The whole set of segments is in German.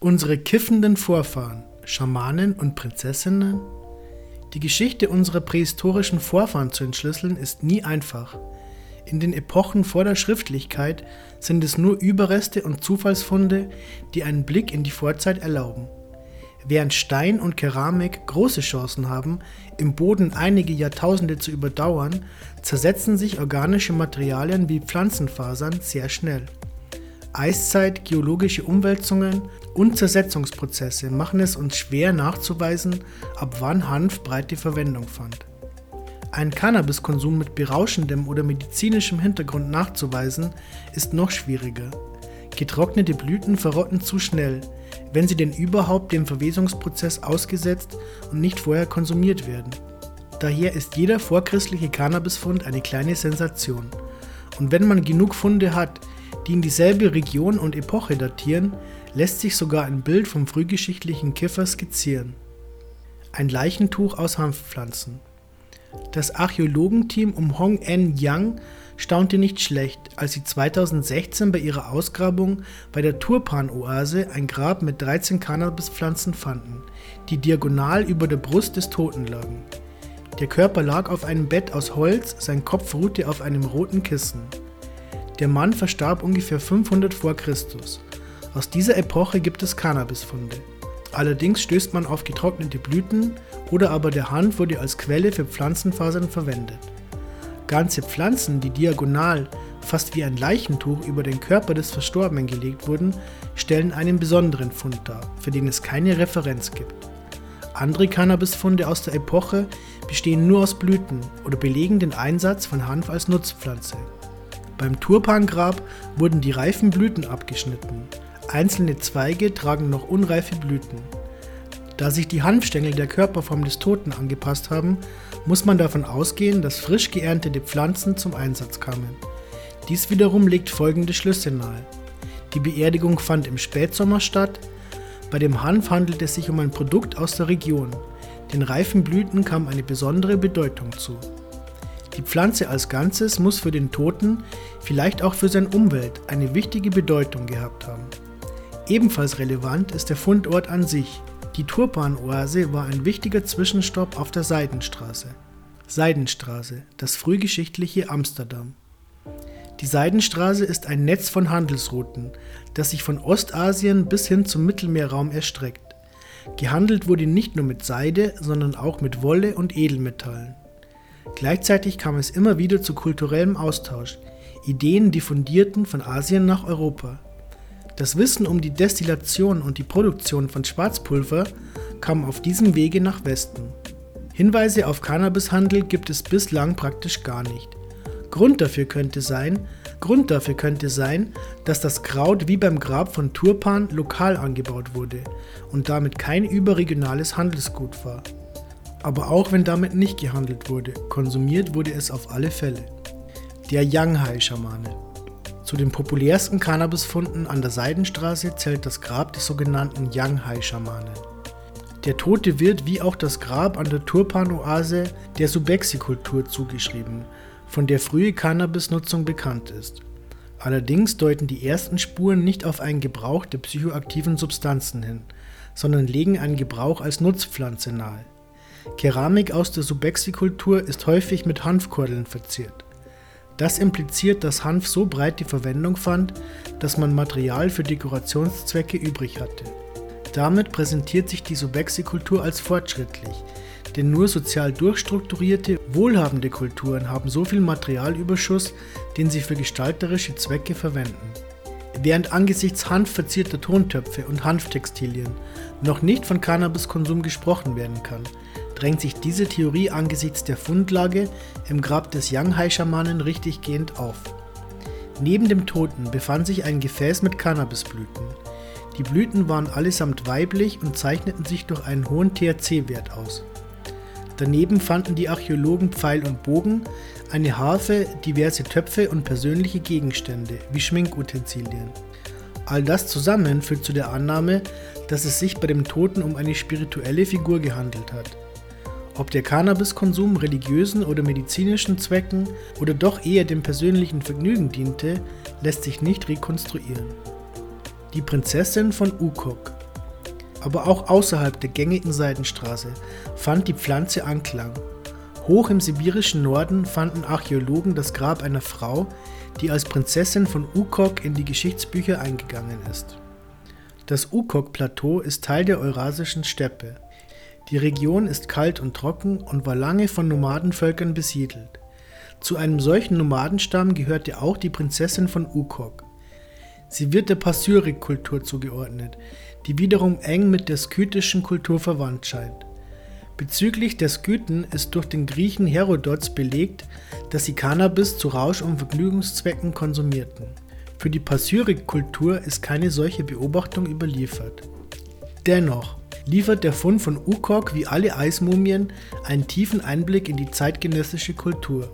Unsere kiffenden Vorfahren, Schamanen und Prinzessinnen? Die Geschichte unserer prähistorischen Vorfahren zu entschlüsseln ist nie einfach. In den Epochen vor der Schriftlichkeit sind es nur Überreste und Zufallsfunde, die einen Blick in die Vorzeit erlauben. Während Stein und Keramik große Chancen haben, im Boden einige Jahrtausende zu überdauern, zersetzen sich organische Materialien wie Pflanzenfasern sehr schnell. Eiszeit, geologische Umwälzungen und Zersetzungsprozesse machen es uns schwer nachzuweisen, ab wann Hanf breite Verwendung fand. Ein Cannabiskonsum mit berauschendem oder medizinischem Hintergrund nachzuweisen, ist noch schwieriger. Getrocknete Blüten verrotten zu schnell, wenn sie denn überhaupt dem Verwesungsprozess ausgesetzt und nicht vorher konsumiert werden. Daher ist jeder vorchristliche Cannabisfund eine kleine Sensation. Und wenn man genug Funde hat, die in dieselbe Region und Epoche datieren, lässt sich sogar ein Bild vom frühgeschichtlichen Kiffer skizzieren. Ein Leichentuch aus Hanfpflanzen. Das Archäologenteam um Hong En Yang staunte nicht schlecht, als sie 2016 bei ihrer Ausgrabung bei der Turpan-Oase ein Grab mit 13 Cannabispflanzen fanden, die diagonal über der Brust des Toten lagen. Der Körper lag auf einem Bett aus Holz, sein Kopf ruhte auf einem roten Kissen. Der Mann verstarb ungefähr 500 vor Christus. Aus dieser Epoche gibt es Cannabisfunde. Allerdings stößt man auf getrocknete Blüten oder aber der Hanf wurde als Quelle für Pflanzenfasern verwendet. Ganze Pflanzen, die diagonal, fast wie ein Leichentuch über den Körper des Verstorbenen gelegt wurden, stellen einen besonderen Fund dar, für den es keine Referenz gibt. Andere Cannabisfunde aus der Epoche bestehen nur aus Blüten oder belegen den Einsatz von Hanf als Nutzpflanze. Beim Turpangrab wurden die reifen Blüten abgeschnitten. Einzelne Zweige tragen noch unreife Blüten. Da sich die Hanfstängel der Körperform des Toten angepasst haben, muss man davon ausgehen, dass frisch geerntete Pflanzen zum Einsatz kamen. Dies wiederum legt folgende Schlüsse nahe. Die Beerdigung fand im Spätsommer statt. Bei dem Hanf handelt es sich um ein Produkt aus der Region. Den reifen Blüten kam eine besondere Bedeutung zu. Die Pflanze als Ganzes muss für den Toten, vielleicht auch für seine Umwelt, eine wichtige Bedeutung gehabt haben. Ebenfalls relevant ist der Fundort an sich. Die Turpan-Oase war ein wichtiger Zwischenstopp auf der Seidenstraße. Seidenstraße, das frühgeschichtliche Amsterdam. Die Seidenstraße ist ein Netz von Handelsrouten, das sich von Ostasien bis hin zum Mittelmeerraum erstreckt. Gehandelt wurde nicht nur mit Seide, sondern auch mit Wolle und Edelmetallen. Gleichzeitig kam es immer wieder zu kulturellem Austausch. Ideen diffundierten von Asien nach Europa. Das Wissen um die Destillation und die Produktion von Schwarzpulver kam auf diesem Wege nach Westen. Hinweise auf Cannabishandel gibt es bislang praktisch gar nicht. Grund dafür könnte sein, Grund dafür könnte sein, dass das Kraut wie beim Grab von Turpan lokal angebaut wurde und damit kein überregionales Handelsgut war. Aber auch wenn damit nicht gehandelt wurde, konsumiert wurde es auf alle Fälle. Der Yanghai-Schamane. Zu den populärsten Cannabisfunden an der Seidenstraße zählt das Grab des sogenannten Yanghai-Schamanen. Der Tote wird wie auch das Grab an der Turpan-Oase der Subexi-Kultur zugeschrieben, von der frühe Cannabisnutzung bekannt ist. Allerdings deuten die ersten Spuren nicht auf einen Gebrauch der psychoaktiven Substanzen hin, sondern legen einen Gebrauch als Nutzpflanze nahe. Keramik aus der Subexi-Kultur ist häufig mit Hanfkordeln verziert. Das impliziert, dass Hanf so breit die Verwendung fand, dass man Material für Dekorationszwecke übrig hatte. Damit präsentiert sich die Subexi-Kultur als fortschrittlich, denn nur sozial durchstrukturierte, wohlhabende Kulturen haben so viel Materialüberschuss, den sie für gestalterische Zwecke verwenden. Während angesichts hanfverzierter Tontöpfe und Hanftextilien noch nicht von Cannabiskonsum gesprochen werden kann, drängt sich diese Theorie angesichts der Fundlage im Grab des Yanghai-Schamanen richtiggehend auf. Neben dem Toten befand sich ein Gefäß mit Cannabisblüten. Die Blüten waren allesamt weiblich und zeichneten sich durch einen hohen THC-Wert aus. Daneben fanden die Archäologen Pfeil und Bogen, eine Harfe, diverse Töpfe und persönliche Gegenstände wie Schminkutensilien. All das zusammen führt zu der Annahme, dass es sich bei dem Toten um eine spirituelle Figur gehandelt hat. Ob der Cannabiskonsum religiösen oder medizinischen Zwecken oder doch eher dem persönlichen Vergnügen diente, lässt sich nicht rekonstruieren. Die Prinzessin von Ukok aber auch außerhalb der gängigen Seidenstraße fand die Pflanze Anklang. Hoch im sibirischen Norden fanden Archäologen das Grab einer Frau, die als Prinzessin von Ukok in die Geschichtsbücher eingegangen ist. Das Ukok-Plateau ist Teil der Eurasischen Steppe. Die Region ist kalt und trocken und war lange von Nomadenvölkern besiedelt. Zu einem solchen Nomadenstamm gehörte auch die Prinzessin von Ukok. Sie wird der Passyrik-Kultur zugeordnet, die wiederum eng mit der skythischen Kultur verwandt scheint. Bezüglich der Skythen ist durch den Griechen Herodots belegt, dass sie Cannabis zu Rausch- und Vergnügungszwecken konsumierten. Für die Passyrik-Kultur ist keine solche Beobachtung überliefert. Dennoch liefert der Fund von Ukok wie alle Eismumien einen tiefen Einblick in die zeitgenössische Kultur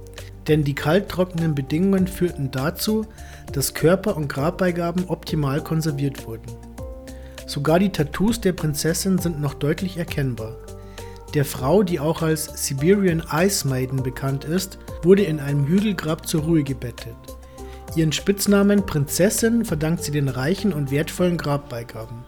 denn die kalttrockenen Bedingungen führten dazu, dass Körper und Grabbeigaben optimal konserviert wurden. Sogar die Tattoos der Prinzessin sind noch deutlich erkennbar. Der Frau, die auch als Siberian Ice Maiden bekannt ist, wurde in einem Hügelgrab zur Ruhe gebettet. Ihren Spitznamen Prinzessin verdankt sie den reichen und wertvollen Grabbeigaben.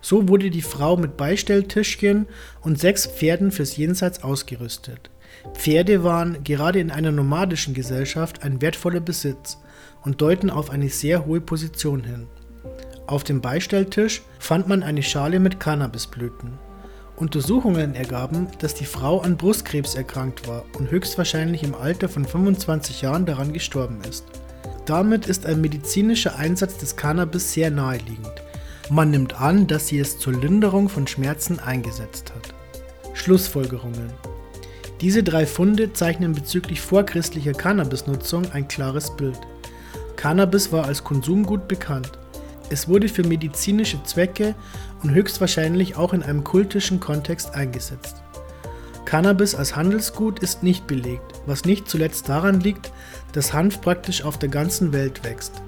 So wurde die Frau mit Beistelltischchen und sechs Pferden fürs Jenseits ausgerüstet. Pferde waren gerade in einer nomadischen Gesellschaft ein wertvoller Besitz und deuten auf eine sehr hohe Position hin. Auf dem Beistelltisch fand man eine Schale mit Cannabisblüten. Untersuchungen ergaben, dass die Frau an Brustkrebs erkrankt war und höchstwahrscheinlich im Alter von 25 Jahren daran gestorben ist. Damit ist ein medizinischer Einsatz des Cannabis sehr naheliegend. Man nimmt an, dass sie es zur Linderung von Schmerzen eingesetzt hat. Schlussfolgerungen diese drei Funde zeichnen bezüglich vorchristlicher Cannabisnutzung ein klares Bild. Cannabis war als Konsumgut bekannt. Es wurde für medizinische Zwecke und höchstwahrscheinlich auch in einem kultischen Kontext eingesetzt. Cannabis als Handelsgut ist nicht belegt, was nicht zuletzt daran liegt, dass Hanf praktisch auf der ganzen Welt wächst.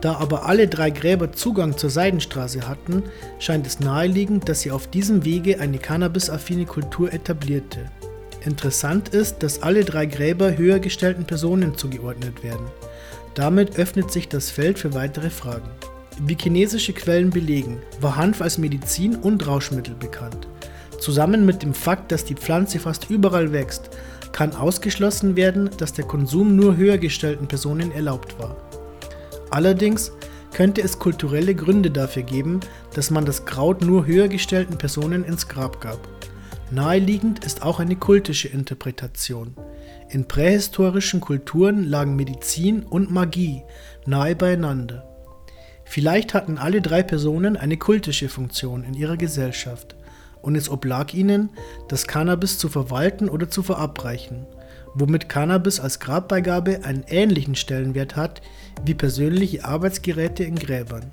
Da aber alle drei Gräber Zugang zur Seidenstraße hatten, scheint es naheliegend, dass sie auf diesem Wege eine cannabisaffine Kultur etablierte. Interessant ist, dass alle drei Gräber höher gestellten Personen zugeordnet werden. Damit öffnet sich das Feld für weitere Fragen. Wie chinesische Quellen belegen, war Hanf als Medizin und Rauschmittel bekannt. Zusammen mit dem Fakt, dass die Pflanze fast überall wächst, kann ausgeschlossen werden, dass der Konsum nur höher gestellten Personen erlaubt war. Allerdings könnte es kulturelle Gründe dafür geben, dass man das Kraut nur höher gestellten Personen ins Grab gab. Naheliegend ist auch eine kultische Interpretation. In prähistorischen Kulturen lagen Medizin und Magie nahe beieinander. Vielleicht hatten alle drei Personen eine kultische Funktion in ihrer Gesellschaft und es oblag ihnen, das Cannabis zu verwalten oder zu verabreichen, womit Cannabis als Grabbeigabe einen ähnlichen Stellenwert hat wie persönliche Arbeitsgeräte in Gräbern.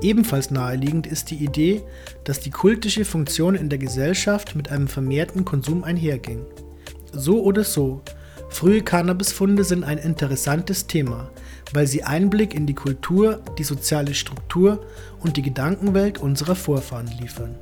Ebenfalls naheliegend ist die Idee, dass die kultische Funktion in der Gesellschaft mit einem vermehrten Konsum einherging. So oder so, frühe Cannabisfunde sind ein interessantes Thema, weil sie Einblick in die Kultur, die soziale Struktur und die Gedankenwelt unserer Vorfahren liefern.